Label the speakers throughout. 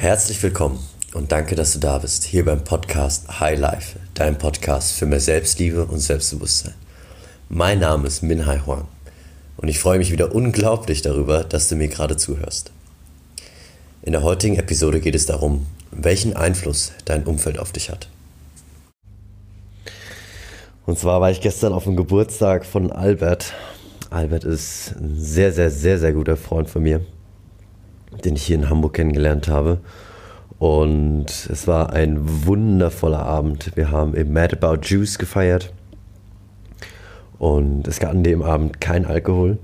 Speaker 1: Herzlich willkommen und danke, dass du da bist, hier beim Podcast High Life, dein Podcast für mehr Selbstliebe und Selbstbewusstsein. Mein Name ist Minhai Huang und ich freue mich wieder unglaublich darüber, dass du mir gerade zuhörst. In der heutigen Episode geht es darum, welchen Einfluss dein Umfeld auf dich hat. Und zwar war ich gestern auf dem Geburtstag von Albert. Albert ist ein sehr, sehr, sehr, sehr guter Freund von mir den ich hier in Hamburg kennengelernt habe. Und es war ein wundervoller Abend. Wir haben im Mad About Juice gefeiert. Und es gab an dem Abend kein Alkohol.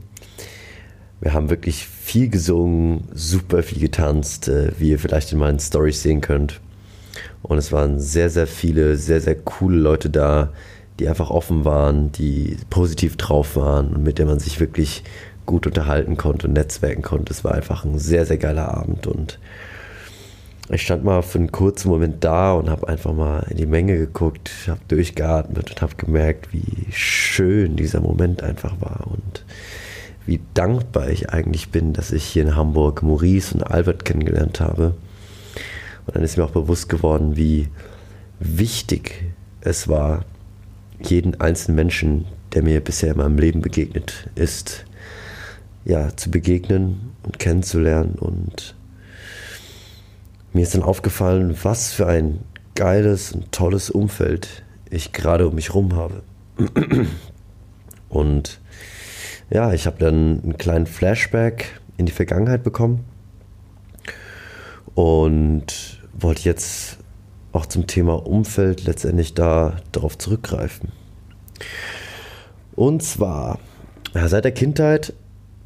Speaker 1: Wir haben wirklich viel gesungen, super viel getanzt, äh, wie ihr vielleicht in meinen Stories sehen könnt. Und es waren sehr, sehr viele, sehr, sehr coole Leute da, die einfach offen waren, die positiv drauf waren und mit denen man sich wirklich gut unterhalten konnte und netzwerken konnte. Es war einfach ein sehr, sehr geiler Abend und ich stand mal für einen kurzen Moment da und habe einfach mal in die Menge geguckt, habe durchgeatmet und habe gemerkt, wie schön dieser Moment einfach war und wie dankbar ich eigentlich bin, dass ich hier in Hamburg Maurice und Albert kennengelernt habe. Und dann ist mir auch bewusst geworden, wie wichtig es war, jeden einzelnen Menschen, der mir bisher in meinem Leben begegnet ist, ja, zu begegnen und kennenzulernen. Und mir ist dann aufgefallen, was für ein geiles und tolles Umfeld ich gerade um mich rum habe. Und ja, ich habe dann einen kleinen Flashback in die Vergangenheit bekommen und wollte jetzt auch zum Thema Umfeld letztendlich da darauf zurückgreifen. Und zwar, seit der Kindheit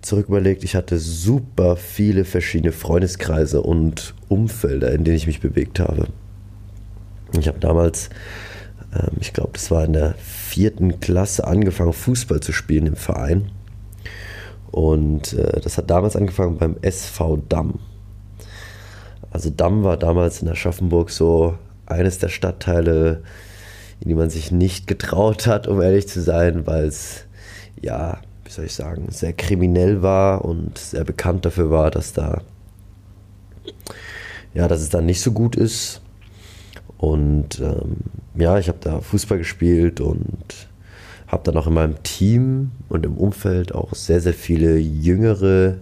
Speaker 1: zurück überlegt, ich hatte super viele verschiedene Freundeskreise und Umfelder, in denen ich mich bewegt habe. Ich habe damals, ähm, ich glaube, das war in der vierten Klasse, angefangen, Fußball zu spielen im Verein. Und äh, das hat damals angefangen beim SV Damm. Also Damm war damals in Aschaffenburg so eines der Stadtteile, in die man sich nicht getraut hat, um ehrlich zu sein, weil es ja wie soll ich sagen, sehr kriminell war und sehr bekannt dafür war, dass da, ja, dass es da nicht so gut ist. Und ähm, ja, ich habe da Fußball gespielt und habe dann auch in meinem Team und im Umfeld auch sehr, sehr viele jüngere,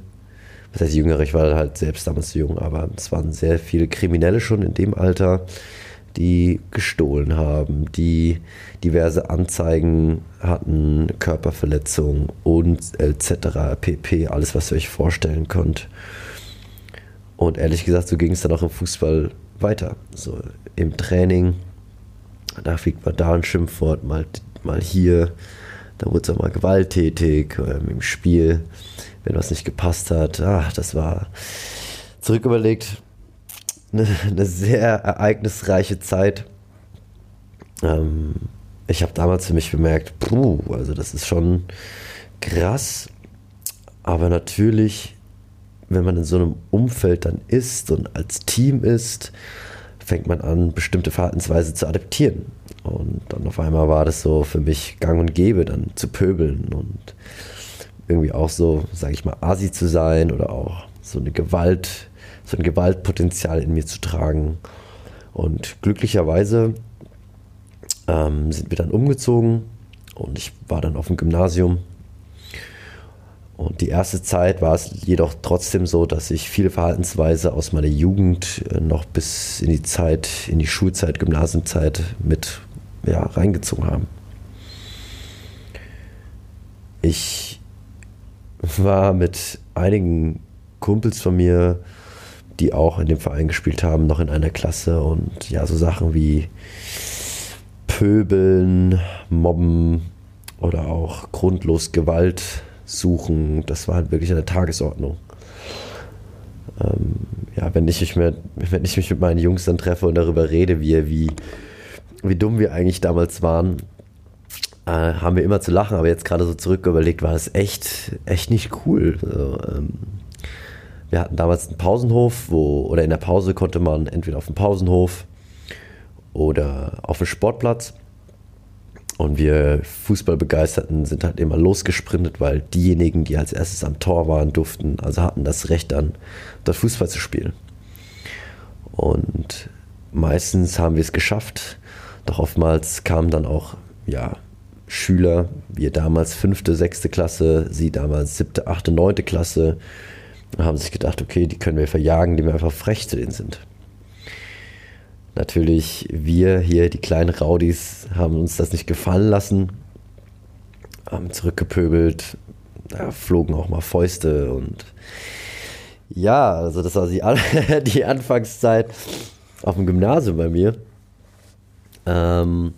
Speaker 1: was heißt jüngere, ich war halt selbst damals jung, aber es waren sehr viele Kriminelle schon in dem Alter, die gestohlen haben, die diverse Anzeigen hatten, Körperverletzungen und etc. pp. Alles, was ihr euch vorstellen könnt. Und ehrlich gesagt, so ging es dann auch im Fußball weiter. So im Training, da fliegt man da ein Schimpfwort, mal, mal hier, da wurde es auch mal gewalttätig ähm, im Spiel, wenn was nicht gepasst hat. Ach, das war zurück überlegt, eine, eine sehr ereignisreiche Zeit. Ähm, ich habe damals für mich bemerkt, puh, also das ist schon krass. Aber natürlich, wenn man in so einem Umfeld dann ist und als Team ist, fängt man an, bestimmte Verhaltensweise zu adaptieren. Und dann auf einmal war das so für mich gang und gäbe, dann zu pöbeln und irgendwie auch so, sage ich mal, asi zu sein oder auch so eine Gewalt so ein Gewaltpotenzial in mir zu tragen. Und glücklicherweise ähm, sind wir dann umgezogen und ich war dann auf dem Gymnasium. Und die erste Zeit war es jedoch trotzdem so, dass ich viele Verhaltensweise aus meiner Jugend äh, noch bis in die Zeit, in die Schulzeit, Gymnasiumzeit mit ja, reingezogen haben. Ich war mit einigen Kumpels von mir die auch in dem Verein gespielt haben, noch in einer Klasse und ja, so Sachen wie Pöbeln, Mobben oder auch grundlos Gewalt suchen, das war halt wirklich der Tagesordnung. Ähm, ja, wenn ich, mich mit, wenn ich mich mit meinen Jungs dann treffe und darüber rede, wie, wie, wie dumm wir eigentlich damals waren, äh, haben wir immer zu lachen, aber jetzt gerade so zurück überlegt, war das echt, echt nicht cool. So, ähm, wir hatten damals einen Pausenhof, wo, oder in der Pause konnte man entweder auf dem Pausenhof oder auf dem Sportplatz. Und wir Fußballbegeisterten sind halt immer losgesprintet, weil diejenigen, die als erstes am Tor waren, durften, also hatten das Recht dann, dort Fußball zu spielen. Und meistens haben wir es geschafft, doch oftmals kamen dann auch ja, Schüler, wir damals fünfte, sechste Klasse, sie damals siebte, achte, neunte Klasse, haben sich gedacht, okay, die können wir verjagen, die wir einfach frech zu denen sind. Natürlich, wir hier, die kleinen Raudis, haben uns das nicht gefallen lassen, haben zurückgepöbelt, da flogen auch mal Fäuste und ja, also das war die, die Anfangszeit auf dem Gymnasium bei mir. Ähm,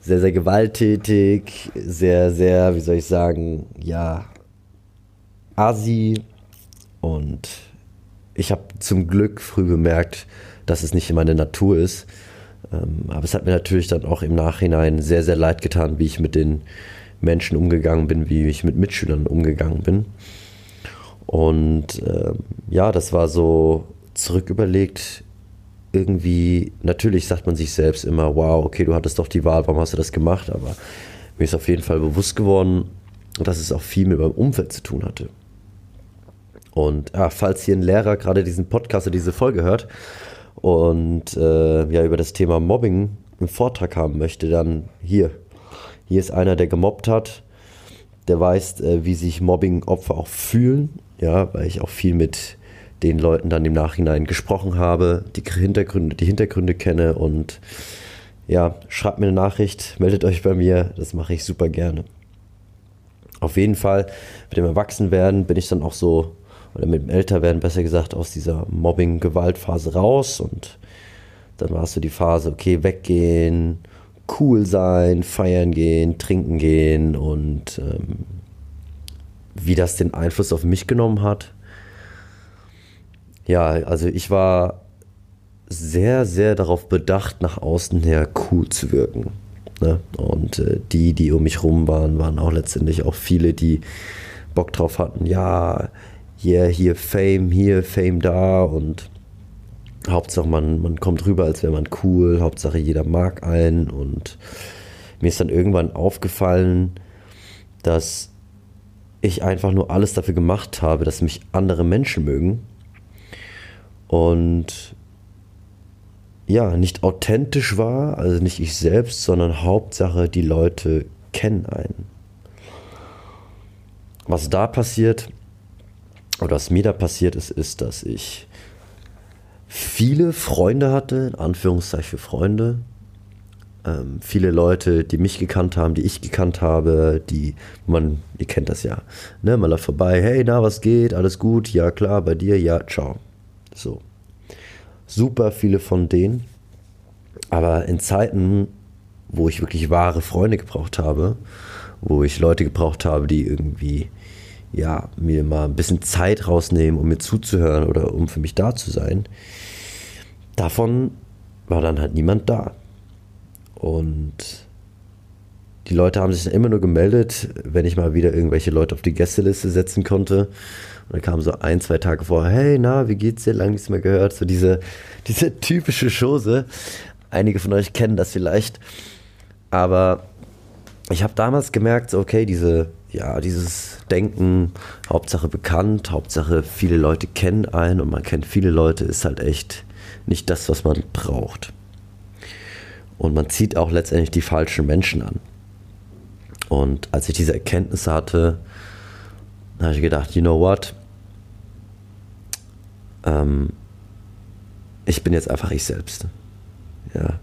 Speaker 1: sehr, sehr gewalttätig, sehr, sehr, wie soll ich sagen, ja, asi. Und ich habe zum Glück früh bemerkt, dass es nicht meine Natur ist. Ähm, aber es hat mir natürlich dann auch im Nachhinein sehr, sehr leid getan, wie ich mit den Menschen umgegangen bin, wie ich mit Mitschülern umgegangen bin. Und äh, ja, das war so zurücküberlegt, irgendwie, natürlich sagt man sich selbst immer, wow, okay, du hattest doch die Wahl, warum hast du das gemacht? Aber mir ist auf jeden Fall bewusst geworden, dass es auch viel mit meinem Umfeld zu tun hatte. Und ja, falls hier ein Lehrer gerade diesen Podcast oder diese Folge hört und äh, ja über das Thema Mobbing einen Vortrag haben möchte, dann hier. Hier ist einer, der gemobbt hat, der weiß, äh, wie sich Mobbing-Opfer auch fühlen, ja, weil ich auch viel mit den Leuten dann im Nachhinein gesprochen habe, die Hintergründe, die Hintergründe kenne und ja, schreibt mir eine Nachricht, meldet euch bei mir, das mache ich super gerne. Auf jeden Fall mit dem Erwachsenwerden bin ich dann auch so, oder mit dem Älterwerden besser gesagt, aus dieser Mobbing-Gewaltphase raus und dann war es so die Phase, okay, weggehen, cool sein, feiern gehen, trinken gehen und ähm, wie das den Einfluss auf mich genommen hat, ja, also ich war sehr, sehr darauf bedacht, nach außen her cool zu wirken. Ne? Und äh, die, die um mich rum waren, waren auch letztendlich auch viele, die Bock drauf hatten, ja, yeah, hier Fame, hier Fame da und Hauptsache man, man kommt rüber, als wäre man cool, Hauptsache jeder mag einen und mir ist dann irgendwann aufgefallen, dass ich einfach nur alles dafür gemacht habe, dass mich andere Menschen mögen und ja, nicht authentisch war, also nicht ich selbst, sondern Hauptsache, die Leute kennen einen. Was da passiert, oder was mir da passiert ist, ist, dass ich viele Freunde hatte, in Anführungszeichen für Freunde. Ähm, viele Leute, die mich gekannt haben, die ich gekannt habe, die man, ihr kennt das ja, ne, man läuft vorbei, hey, na, was geht, alles gut, ja klar, bei dir, ja, ciao. So. Super viele von denen. Aber in Zeiten, wo ich wirklich wahre Freunde gebraucht habe, wo ich Leute gebraucht habe, die irgendwie ja, mir mal ein bisschen Zeit rausnehmen, um mir zuzuhören oder um für mich da zu sein, davon war dann halt niemand da. Und die Leute haben sich dann immer nur gemeldet, wenn ich mal wieder irgendwelche Leute auf die Gästeliste setzen konnte. Und dann kam so ein, zwei Tage vor, hey, na, wie geht's dir? Lang nichts mehr gehört. So diese, diese typische Chose. Einige von euch kennen das vielleicht. Aber ich habe damals gemerkt, okay, diese, ja, dieses Denken, Hauptsache bekannt, Hauptsache viele Leute kennen einen und man kennt viele Leute, ist halt echt nicht das, was man braucht. Und man zieht auch letztendlich die falschen Menschen an. Und als ich diese Erkenntnisse hatte, habe ich gedacht, you know what? Ähm, ich bin jetzt einfach ich selbst. Ja.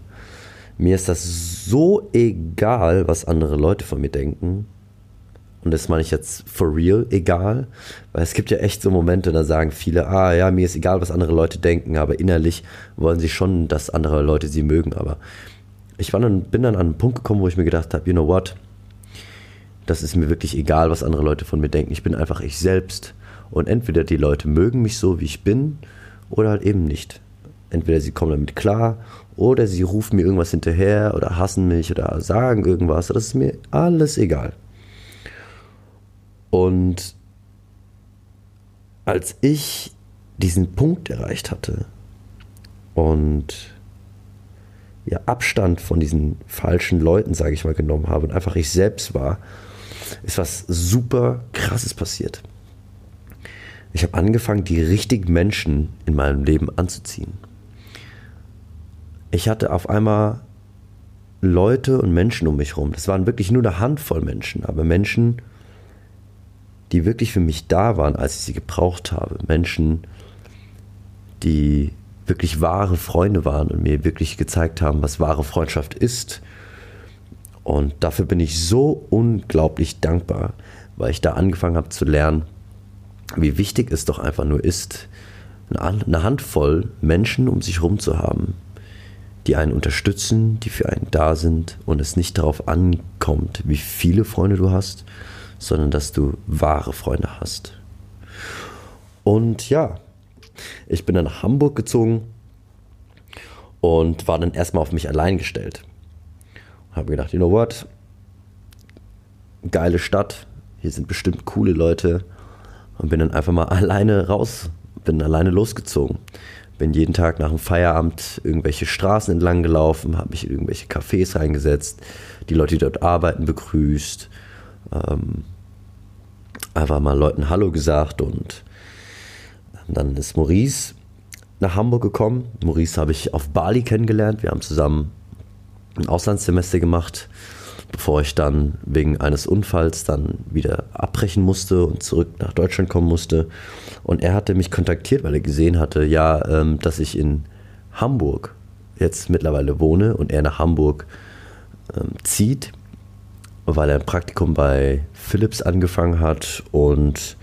Speaker 1: Mir ist das so egal, was andere Leute von mir denken. Und das meine ich jetzt for real egal, weil es gibt ja echt so Momente, da sagen viele, ah ja, mir ist egal, was andere Leute denken, aber innerlich wollen sie schon, dass andere Leute sie mögen. Aber ich war dann, bin dann an einen Punkt gekommen, wo ich mir gedacht habe, you know what? das ist mir wirklich egal, was andere Leute von mir denken. Ich bin einfach ich selbst. Und entweder die Leute mögen mich so, wie ich bin, oder halt eben nicht. Entweder sie kommen damit klar, oder sie rufen mir irgendwas hinterher, oder hassen mich, oder sagen irgendwas. Das ist mir alles egal. Und als ich diesen Punkt erreicht hatte und ja, Abstand von diesen falschen Leuten, sage ich mal, genommen habe und einfach ich selbst war, ist was super krasses passiert. Ich habe angefangen, die richtigen Menschen in meinem Leben anzuziehen. Ich hatte auf einmal Leute und Menschen um mich herum. Das waren wirklich nur eine Handvoll Menschen, aber Menschen, die wirklich für mich da waren, als ich sie gebraucht habe. Menschen, die wirklich wahre Freunde waren und mir wirklich gezeigt haben, was wahre Freundschaft ist. Und dafür bin ich so unglaublich dankbar, weil ich da angefangen habe zu lernen, wie wichtig es doch einfach nur ist, eine Handvoll Menschen um sich herum zu haben, die einen unterstützen, die für einen da sind und es nicht darauf ankommt, wie viele Freunde du hast, sondern dass du wahre Freunde hast. Und ja, ich bin dann nach Hamburg gezogen und war dann erstmal auf mich allein gestellt. Habe gedacht, you know what? Geile Stadt, hier sind bestimmt coole Leute und bin dann einfach mal alleine raus, bin alleine losgezogen. Bin jeden Tag nach dem Feierabend irgendwelche Straßen entlang gelaufen, habe mich in irgendwelche Cafés reingesetzt, die Leute, die dort arbeiten, begrüßt, ähm, einfach mal Leuten Hallo gesagt und dann ist Maurice nach Hamburg gekommen. Maurice habe ich auf Bali kennengelernt. Wir haben zusammen ein Auslandssemester gemacht, bevor ich dann wegen eines Unfalls dann wieder abbrechen musste und zurück nach Deutschland kommen musste. Und er hatte mich kontaktiert, weil er gesehen hatte, ja, ähm, dass ich in Hamburg jetzt mittlerweile wohne und er nach Hamburg ähm, zieht, weil er ein Praktikum bei Philips angefangen hat und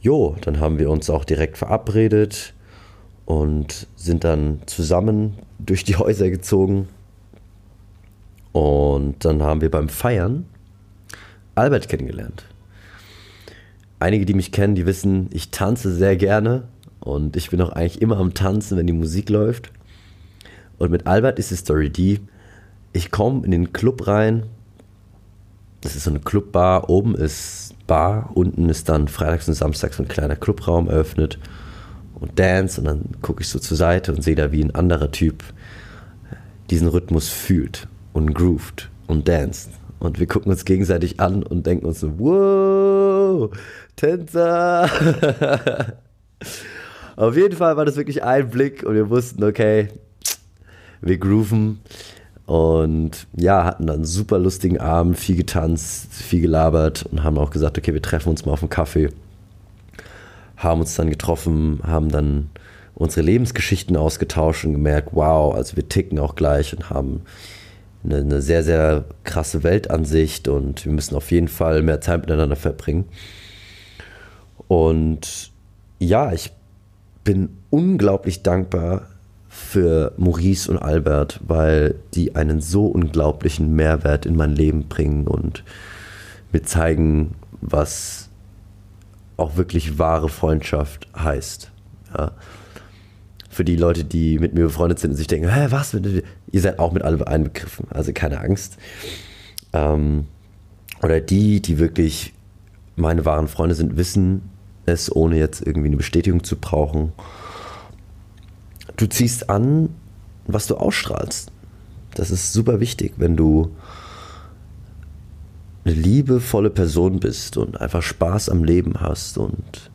Speaker 1: jo, dann haben wir uns auch direkt verabredet und sind dann zusammen durch die Häuser gezogen. Und dann haben wir beim Feiern Albert kennengelernt. Einige, die mich kennen, die wissen, ich tanze sehr gerne und ich bin auch eigentlich immer am Tanzen, wenn die Musik läuft. Und mit Albert ist die Story die, ich komme in den Club rein, das ist so eine Clubbar, oben ist Bar. Unten ist dann freitags und samstags so ein kleiner Clubraum eröffnet und Dance. Und dann gucke ich so zur Seite und sehe da, wie ein anderer Typ diesen Rhythmus fühlt und grooved und danced. Und wir gucken uns gegenseitig an und denken uns so, wow, Tänzer. Auf jeden Fall war das wirklich ein Blick und wir wussten, okay, wir grooven. Und ja, hatten dann einen super lustigen Abend, viel getanzt, viel gelabert und haben auch gesagt, okay, wir treffen uns mal auf einen Kaffee. Haben uns dann getroffen, haben dann unsere Lebensgeschichten ausgetauscht und gemerkt, wow, also wir ticken auch gleich und haben eine, eine sehr, sehr krasse Weltansicht und wir müssen auf jeden Fall mehr Zeit miteinander verbringen. Und ja, ich bin unglaublich dankbar, für Maurice und Albert, weil die einen so unglaublichen Mehrwert in mein Leben bringen und mir zeigen, was auch wirklich wahre Freundschaft heißt. Ja. Für die Leute, die mit mir befreundet sind und sich denken, hä, was? Ihr seid auch mit allem einbegriffen, also keine Angst. Ähm, oder die, die wirklich meine wahren Freunde sind, wissen es, ohne jetzt irgendwie eine Bestätigung zu brauchen du ziehst an, was du ausstrahlst. Das ist super wichtig, wenn du eine liebevolle Person bist und einfach Spaß am Leben hast und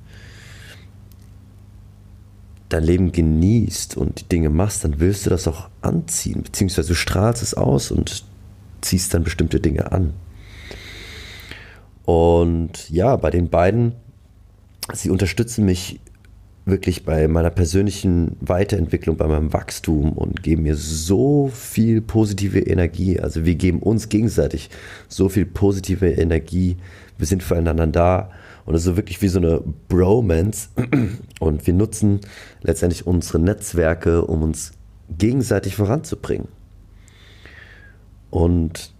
Speaker 1: dein Leben genießt und die Dinge machst, dann willst du das auch anziehen, beziehungsweise du strahlst es aus und ziehst dann bestimmte Dinge an. Und ja, bei den beiden, sie unterstützen mich wirklich bei meiner persönlichen Weiterentwicklung, bei meinem Wachstum und geben mir so viel positive Energie. Also wir geben uns gegenseitig so viel positive Energie. Wir sind füreinander da und es ist so wirklich wie so eine Bromance. Und wir nutzen letztendlich unsere Netzwerke, um uns gegenseitig voranzubringen. Und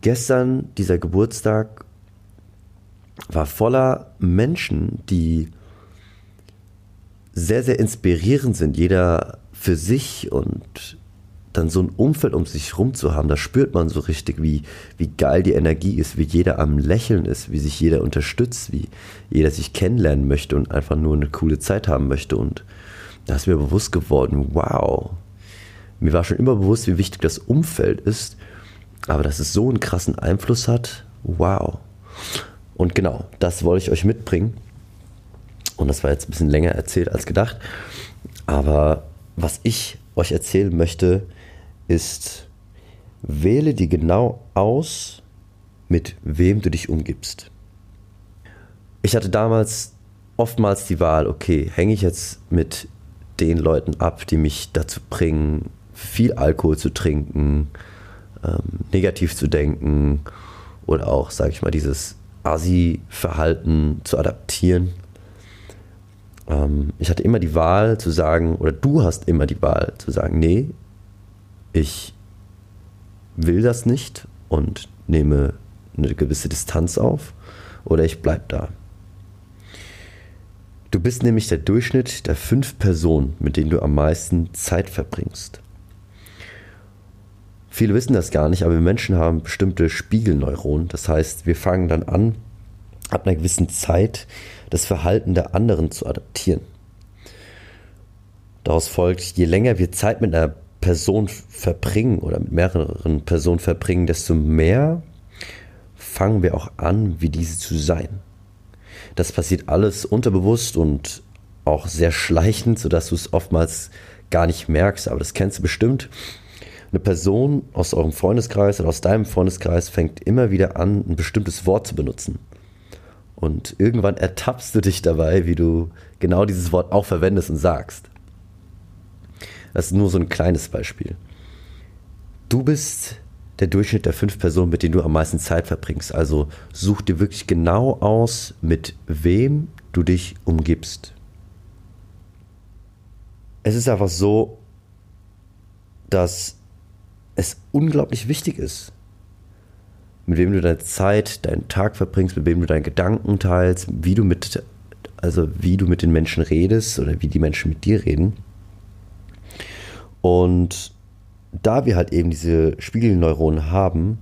Speaker 1: gestern, dieser Geburtstag, war voller Menschen, die sehr, sehr inspirierend sind, jeder für sich und dann so ein Umfeld um sich rum zu haben, da spürt man so richtig, wie, wie geil die Energie ist, wie jeder am Lächeln ist, wie sich jeder unterstützt, wie jeder sich kennenlernen möchte und einfach nur eine coole Zeit haben möchte. Und da ist mir bewusst geworden, wow, mir war schon immer bewusst, wie wichtig das Umfeld ist, aber dass es so einen krassen Einfluss hat, wow. Und genau, das wollte ich euch mitbringen. Und das war jetzt ein bisschen länger erzählt als gedacht. Aber was ich euch erzählen möchte, ist, wähle dir genau aus, mit wem du dich umgibst. Ich hatte damals oftmals die Wahl, okay, hänge ich jetzt mit den Leuten ab, die mich dazu bringen, viel Alkohol zu trinken, ähm, negativ zu denken oder auch, sage ich mal, dieses Asi-Verhalten zu adaptieren. Ähm, ich hatte immer die Wahl zu sagen, oder du hast immer die Wahl zu sagen, nee, ich will das nicht und nehme eine gewisse Distanz auf oder ich bleibe da. Du bist nämlich der Durchschnitt der fünf Personen, mit denen du am meisten Zeit verbringst. Viele wissen das gar nicht, aber wir Menschen haben bestimmte Spiegelneuronen. Das heißt, wir fangen dann an, ab einer gewissen Zeit das Verhalten der anderen zu adaptieren. Daraus folgt, je länger wir Zeit mit einer Person verbringen oder mit mehreren Personen verbringen, desto mehr fangen wir auch an, wie diese zu sein. Das passiert alles unterbewusst und auch sehr schleichend, sodass du es oftmals gar nicht merkst, aber das kennst du bestimmt. Eine Person aus eurem Freundeskreis oder aus deinem Freundeskreis fängt immer wieder an, ein bestimmtes Wort zu benutzen. Und irgendwann ertappst du dich dabei, wie du genau dieses Wort auch verwendest und sagst. Das ist nur so ein kleines Beispiel. Du bist der Durchschnitt der fünf Personen, mit denen du am meisten Zeit verbringst. Also such dir wirklich genau aus, mit wem du dich umgibst. Es ist einfach so, dass es unglaublich wichtig ist, mit wem du deine Zeit, deinen Tag verbringst, mit wem du deine Gedanken teilst, wie du mit, also wie du mit den Menschen redest oder wie die Menschen mit dir reden. Und da wir halt eben diese Spiegelneuronen haben,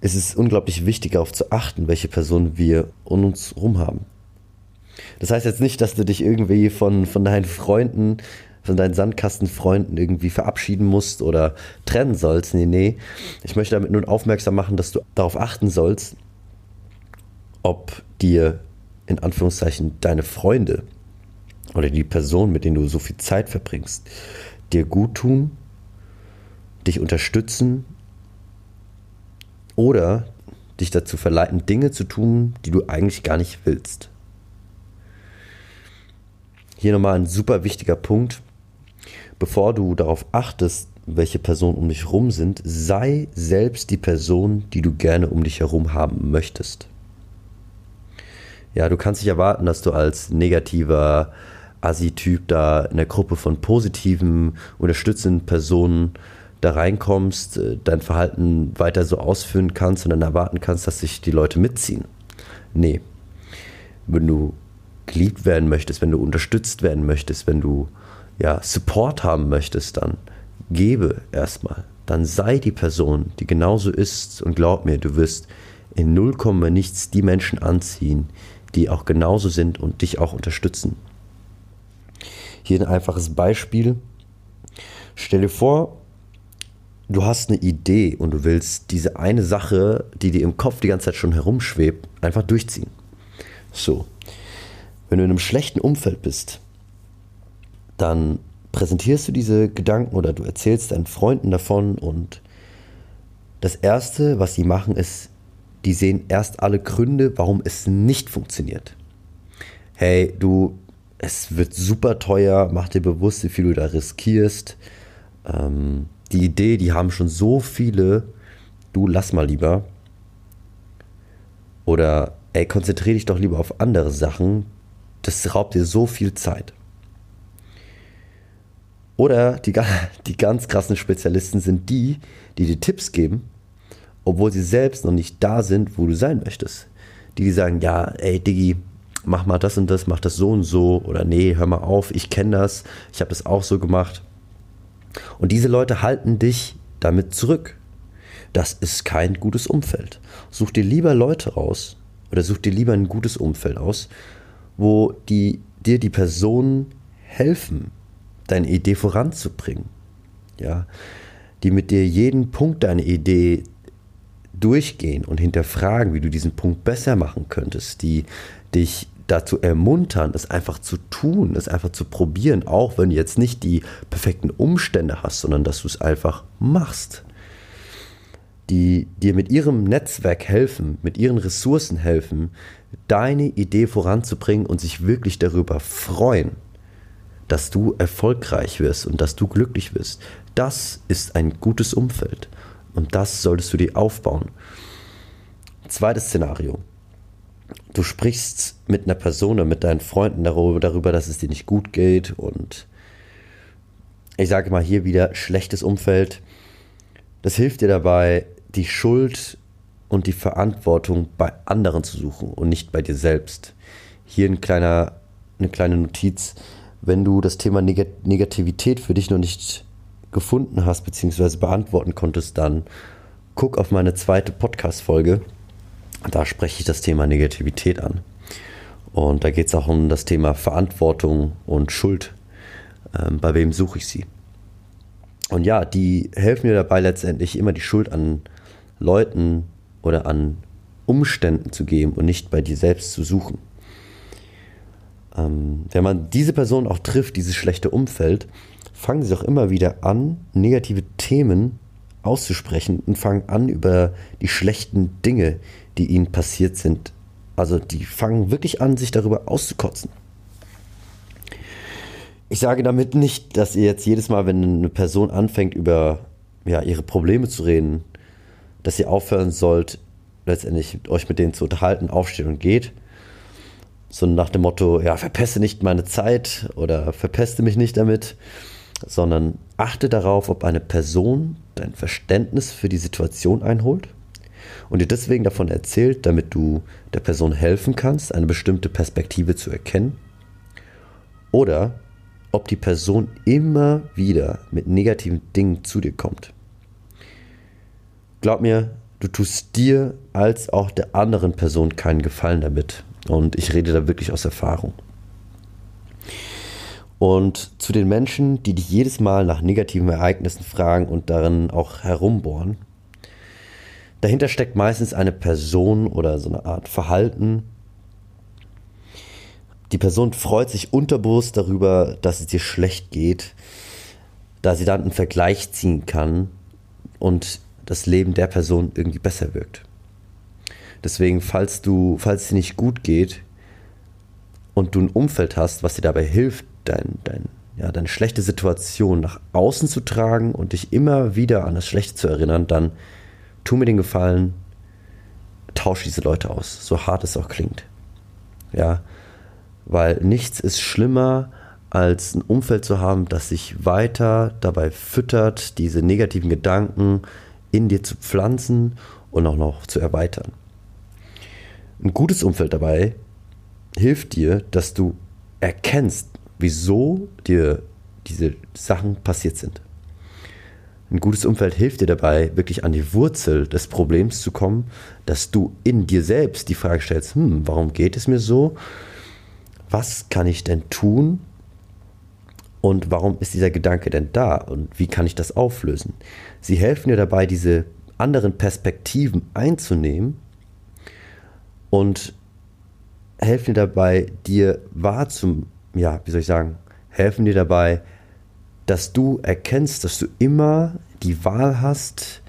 Speaker 1: ist es unglaublich wichtig, darauf zu achten, welche Personen wir um uns herum haben. Das heißt jetzt nicht, dass du dich irgendwie von, von deinen Freunden, von deinen Sandkastenfreunden irgendwie verabschieden musst oder trennen sollst. Nee, nee. Ich möchte damit nur aufmerksam machen, dass du darauf achten sollst, ob dir in Anführungszeichen deine Freunde oder die Personen, mit denen du so viel Zeit verbringst, dir gut tun dich unterstützen oder dich dazu verleiten, Dinge zu tun, die du eigentlich gar nicht willst. Hier nochmal ein super wichtiger Punkt. Bevor du darauf achtest, welche Personen um dich herum sind, sei selbst die Person, die du gerne um dich herum haben möchtest. Ja, du kannst nicht erwarten, dass du als negativer Assi-Typ da in der Gruppe von positiven, unterstützenden Personen da reinkommst, äh, dein Verhalten weiter so ausführen kannst und dann erwarten kannst, dass sich die Leute mitziehen. Nee. Wenn du geliebt werden möchtest, wenn du unterstützt werden möchtest, wenn du ja, Support haben möchtest, dann gebe erstmal. Dann sei die Person, die genauso ist und glaub mir, du wirst in 0, nichts die Menschen anziehen, die auch genauso sind und dich auch unterstützen. Hier ein einfaches Beispiel. Stell dir vor, du hast eine Idee und du willst diese eine Sache, die dir im Kopf die ganze Zeit schon herumschwebt, einfach durchziehen. So. Wenn du in einem schlechten Umfeld bist, dann präsentierst du diese Gedanken oder du erzählst deinen Freunden davon und das Erste, was sie machen, ist, die sehen erst alle Gründe, warum es nicht funktioniert. Hey, du, es wird super teuer, mach dir bewusst, wie viel du da riskierst. Ähm, die Idee, die haben schon so viele, du lass mal lieber. Oder ey, konzentriere dich doch lieber auf andere Sachen, das raubt dir so viel Zeit. Oder die, die ganz krassen Spezialisten sind die, die dir Tipps geben, obwohl sie selbst noch nicht da sind, wo du sein möchtest. Die, sagen, ja, ey Diggi, mach mal das und das, mach das so und so. Oder nee, hör mal auf, ich kenne das, ich habe das auch so gemacht. Und diese Leute halten dich damit zurück. Das ist kein gutes Umfeld. Such dir lieber Leute raus oder such dir lieber ein gutes Umfeld aus, wo die, dir die Personen helfen, deine Idee voranzubringen. Ja, die mit dir jeden Punkt deiner Idee durchgehen und hinterfragen, wie du diesen Punkt besser machen könntest, die dich dazu ermuntern, es einfach zu tun, es einfach zu probieren, auch wenn du jetzt nicht die perfekten Umstände hast, sondern dass du es einfach machst. Die dir mit ihrem Netzwerk helfen, mit ihren Ressourcen helfen, deine Idee voranzubringen und sich wirklich darüber freuen, dass du erfolgreich wirst und dass du glücklich wirst. Das ist ein gutes Umfeld und das solltest du dir aufbauen. Zweites Szenario du sprichst mit einer Person mit deinen Freunden darüber, darüber, dass es dir nicht gut geht und ich sage mal hier wieder schlechtes Umfeld. Das hilft dir dabei, die Schuld und die Verantwortung bei anderen zu suchen und nicht bei dir selbst. Hier ein kleiner, eine kleine Notiz. Wenn du das Thema Negativität für dich noch nicht gefunden hast bzw. beantworten konntest, dann guck auf meine zweite Podcast-Folge da spreche ich das Thema Negativität an. Und da geht es auch um das Thema Verantwortung und Schuld. Ähm, bei wem suche ich sie? Und ja, die helfen mir dabei letztendlich immer die Schuld an Leuten oder an Umständen zu geben und nicht bei dir selbst zu suchen. Ähm, wenn man diese Person auch trifft, dieses schlechte Umfeld, fangen sie auch immer wieder an, negative Themen auszusprechen und fangen an, über die schlechten Dinge, die ihnen passiert sind. Also die fangen wirklich an, sich darüber auszukotzen. Ich sage damit nicht, dass ihr jetzt jedes Mal, wenn eine Person anfängt, über ja, ihre Probleme zu reden, dass ihr aufhören sollt, letztendlich euch mit denen zu unterhalten, aufsteht und geht. So nach dem Motto, ja, verpeste nicht meine Zeit oder verpeste mich nicht damit, sondern achte darauf, ob eine Person dein Verständnis für die Situation einholt und dir deswegen davon erzählt, damit du der Person helfen kannst, eine bestimmte Perspektive zu erkennen, oder ob die Person immer wieder mit negativen Dingen zu dir kommt. Glaub mir, du tust dir als auch der anderen Person keinen Gefallen damit. Und ich rede da wirklich aus Erfahrung. Und zu den Menschen, die dich jedes Mal nach negativen Ereignissen fragen und darin auch herumbohren, Dahinter steckt meistens eine Person oder so eine Art Verhalten. Die Person freut sich unterbewusst darüber, dass es dir schlecht geht, da sie dann einen Vergleich ziehen kann und das Leben der Person irgendwie besser wirkt. Deswegen, falls du, falls es dir nicht gut geht und du ein Umfeld hast, was dir dabei hilft, dein, dein, ja, deine schlechte Situation nach außen zu tragen und dich immer wieder an das Schlechte zu erinnern, dann tu mir den Gefallen, tausch diese Leute aus, so hart es auch klingt. Ja, weil nichts ist schlimmer, als ein Umfeld zu haben, das sich weiter dabei füttert, diese negativen Gedanken in dir zu pflanzen und auch noch zu erweitern. Ein gutes Umfeld dabei hilft dir, dass du erkennst, wieso dir diese Sachen passiert sind. Ein gutes Umfeld hilft dir dabei, wirklich an die Wurzel des Problems zu kommen, dass du in dir selbst die Frage stellst, hm, warum geht es mir so? Was kann ich denn tun? Und warum ist dieser Gedanke denn da? Und wie kann ich das auflösen? Sie helfen dir dabei, diese anderen Perspektiven einzunehmen und helfen dir dabei, dir wahr ja, wie soll ich sagen, helfen dir dabei, dass du erkennst, dass du immer die Wahl hast,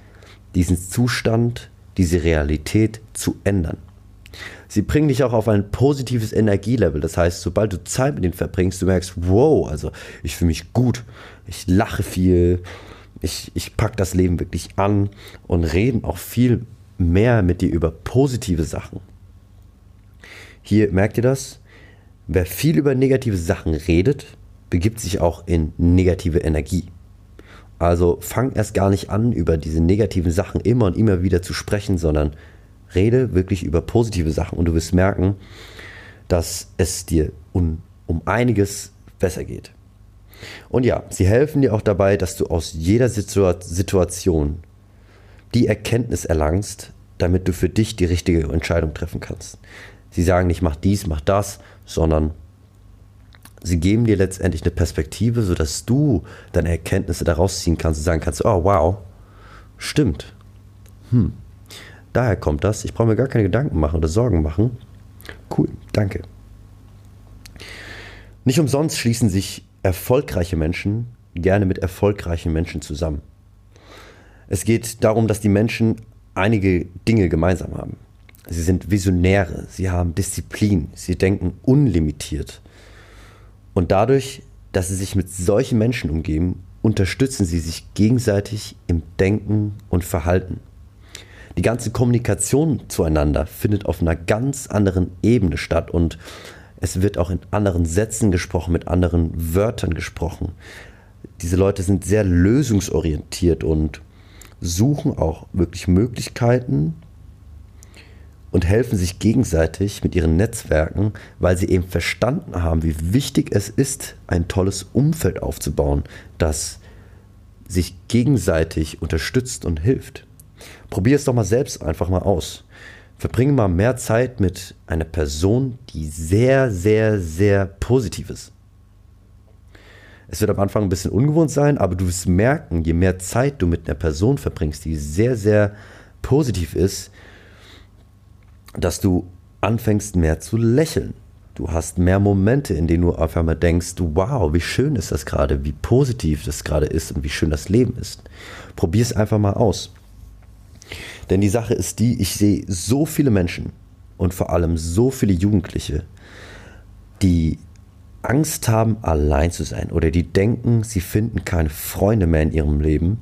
Speaker 1: diesen Zustand, diese Realität zu ändern. Sie bringen dich auch auf ein positives Energielevel. Das heißt, sobald du Zeit mit ihnen verbringst, du merkst, wow, also ich fühle mich gut, ich lache viel, ich, ich packe das Leben wirklich an und reden auch viel mehr mit dir über positive Sachen. Hier merkt ihr das? Wer viel über negative Sachen redet, begibt sich auch in negative Energie. Also fang erst gar nicht an, über diese negativen Sachen immer und immer wieder zu sprechen, sondern rede wirklich über positive Sachen und du wirst merken, dass es dir um, um einiges besser geht. Und ja, sie helfen dir auch dabei, dass du aus jeder Situation die Erkenntnis erlangst, damit du für dich die richtige Entscheidung treffen kannst. Sie sagen nicht, mach dies, mach das, sondern sie geben dir letztendlich eine Perspektive, sodass du deine Erkenntnisse daraus ziehen kannst und sagen kannst, oh wow, stimmt. Hm. Daher kommt das. Ich brauche mir gar keine Gedanken machen oder Sorgen machen. Cool, danke. Nicht umsonst schließen sich erfolgreiche Menschen gerne mit erfolgreichen Menschen zusammen. Es geht darum, dass die Menschen einige Dinge gemeinsam haben. Sie sind Visionäre, sie haben Disziplin, sie denken unlimitiert. Und dadurch, dass sie sich mit solchen Menschen umgeben, unterstützen sie sich gegenseitig im Denken und Verhalten. Die ganze Kommunikation zueinander findet auf einer ganz anderen Ebene statt und es wird auch in anderen Sätzen gesprochen, mit anderen Wörtern gesprochen. Diese Leute sind sehr lösungsorientiert und suchen auch wirklich Möglichkeiten und helfen sich gegenseitig mit ihren Netzwerken, weil sie eben verstanden haben, wie wichtig es ist, ein tolles Umfeld aufzubauen, das sich gegenseitig unterstützt und hilft. Probier es doch mal selbst einfach mal aus. Verbringe mal mehr Zeit mit einer Person, die sehr, sehr, sehr positiv ist. Es wird am Anfang ein bisschen ungewohnt sein, aber du wirst merken, je mehr Zeit du mit einer Person verbringst, die sehr, sehr positiv ist, dass du anfängst mehr zu lächeln. Du hast mehr Momente, in denen du auf einmal denkst, wow, wie schön ist das gerade, wie positiv das gerade ist und wie schön das Leben ist. Probier es einfach mal aus. Denn die Sache ist die, ich sehe so viele Menschen und vor allem so viele Jugendliche, die Angst haben, allein zu sein oder die denken, sie finden keine Freunde mehr in ihrem Leben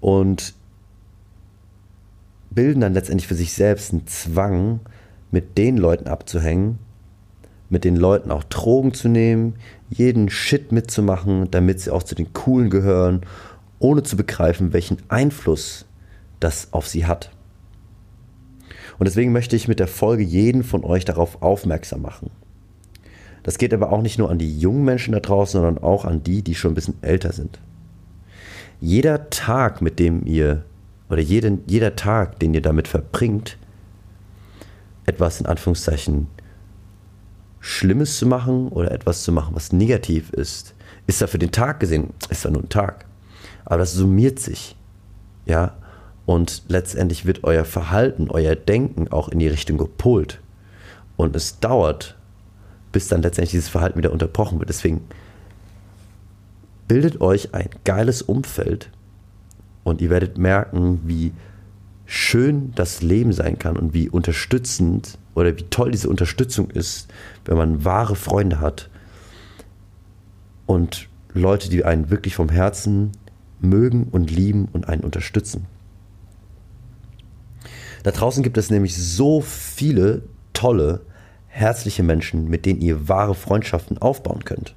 Speaker 1: und bilden dann letztendlich für sich selbst einen Zwang, mit den Leuten abzuhängen, mit den Leuten auch Drogen zu nehmen, jeden Shit mitzumachen, damit sie auch zu den Coolen gehören, ohne zu begreifen, welchen Einfluss das auf sie hat. Und deswegen möchte ich mit der Folge jeden von euch darauf aufmerksam machen. Das geht aber auch nicht nur an die jungen Menschen da draußen, sondern auch an die, die schon ein bisschen älter sind. Jeder Tag, mit dem ihr, oder jeden, jeder Tag, den ihr damit verbringt, etwas in Anführungszeichen Schlimmes zu machen oder etwas zu machen, was negativ ist, ist da für den Tag gesehen, ist da nur ein Tag. Aber das summiert sich. Ja, und letztendlich wird euer Verhalten, euer Denken auch in die Richtung gepolt. Und es dauert, bis dann letztendlich dieses Verhalten wieder unterbrochen wird. Deswegen bildet euch ein geiles Umfeld und ihr werdet merken, wie schön das Leben sein kann und wie unterstützend oder wie toll diese Unterstützung ist, wenn man wahre Freunde hat und Leute, die einen wirklich vom Herzen mögen und lieben und einen unterstützen. Da draußen gibt es nämlich so viele tolle, herzliche Menschen, mit denen ihr wahre Freundschaften aufbauen könnt.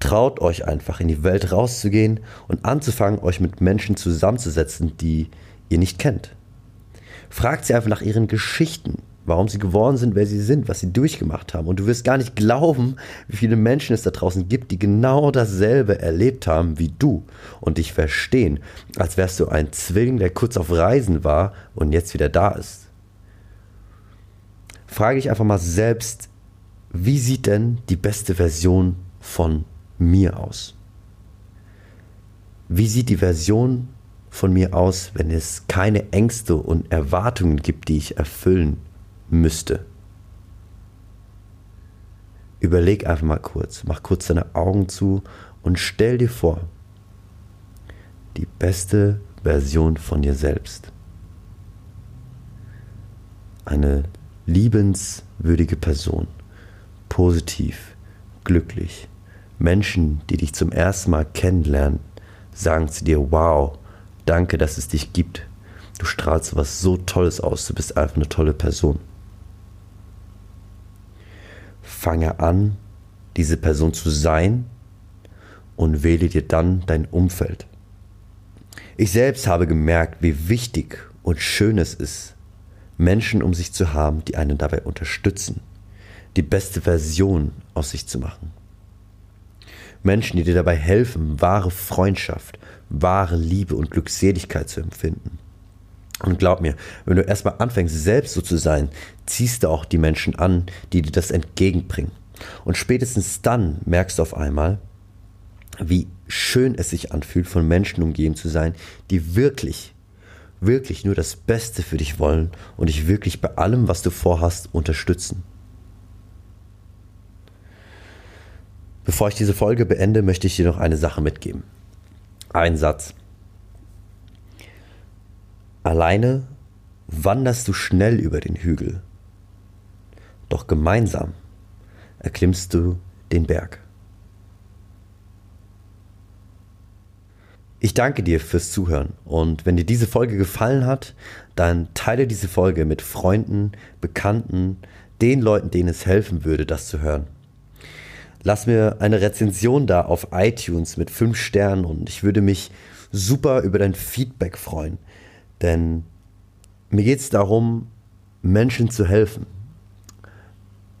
Speaker 1: Traut euch einfach in die Welt rauszugehen und anzufangen, euch mit Menschen zusammenzusetzen, die ihr nicht kennt. Fragt sie einfach nach ihren Geschichten, warum sie geworden sind, wer sie sind, was sie durchgemacht haben. Und du wirst gar nicht glauben, wie viele Menschen es da draußen gibt, die genau dasselbe erlebt haben wie du und dich verstehen, als wärst du ein Zwilling, der kurz auf Reisen war und jetzt wieder da ist. Frage dich einfach mal selbst, wie sieht denn die beste Version von mir aus? Wie sieht die Version von mir aus, wenn es keine Ängste und Erwartungen gibt, die ich erfüllen müsste. Überleg einfach mal kurz, mach kurz deine Augen zu und stell dir vor, die beste Version von dir selbst. Eine liebenswürdige Person, positiv, glücklich. Menschen, die dich zum ersten Mal kennenlernen, sagen zu dir, wow, danke, dass es dich gibt. Du strahlst was so Tolles aus, du bist einfach eine tolle Person fange an, diese Person zu sein und wähle dir dann dein Umfeld. Ich selbst habe gemerkt, wie wichtig und schön es ist, Menschen um sich zu haben, die einen dabei unterstützen, die beste Version aus sich zu machen. Menschen, die dir dabei helfen, wahre Freundschaft, wahre Liebe und Glückseligkeit zu empfinden. Und glaub mir, wenn du erstmal anfängst, selbst so zu sein, ziehst du auch die Menschen an, die dir das entgegenbringen. Und spätestens dann merkst du auf einmal, wie schön es sich anfühlt, von Menschen umgeben zu sein, die wirklich, wirklich nur das Beste für dich wollen und dich wirklich bei allem, was du vorhast, unterstützen. Bevor ich diese Folge beende, möchte ich dir noch eine Sache mitgeben. Ein Satz. Alleine wanderst du schnell über den Hügel, doch gemeinsam erklimmst du den Berg. Ich danke dir fürs Zuhören und wenn dir diese Folge gefallen hat, dann teile diese Folge mit Freunden, Bekannten, den Leuten, denen es helfen würde, das zu hören. Lass mir eine Rezension da auf iTunes mit 5 Sternen und ich würde mich super über dein Feedback freuen. Denn mir geht es darum, Menschen zu helfen,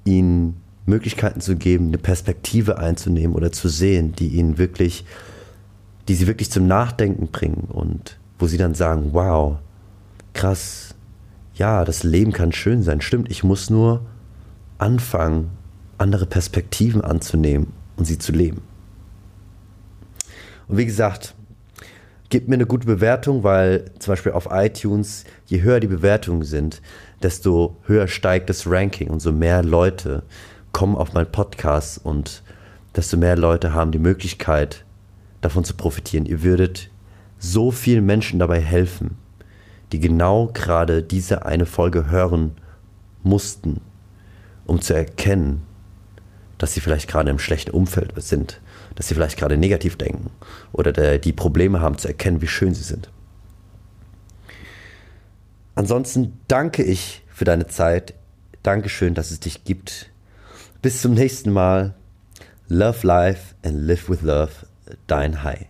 Speaker 1: ihnen Möglichkeiten zu geben, eine Perspektive einzunehmen oder zu sehen, die ihnen wirklich, die sie wirklich zum Nachdenken bringen und wo sie dann sagen, wow, krass, ja, das Leben kann schön sein. Stimmt, ich muss nur anfangen, andere Perspektiven anzunehmen und sie zu leben. Und wie gesagt, Gebt mir eine gute Bewertung, weil zum Beispiel auf iTunes, je höher die Bewertungen sind, desto höher steigt das Ranking und so mehr Leute kommen auf meinen Podcast und desto mehr Leute haben die Möglichkeit, davon zu profitieren. Ihr würdet so vielen Menschen dabei helfen, die genau gerade diese eine Folge hören mussten, um zu erkennen, dass sie vielleicht gerade im schlechten Umfeld sind dass sie vielleicht gerade negativ denken oder der, die Probleme haben zu erkennen, wie schön sie sind. Ansonsten danke ich für deine Zeit. Dankeschön, dass es dich gibt. Bis zum nächsten Mal. Love life and live with love. Dein High.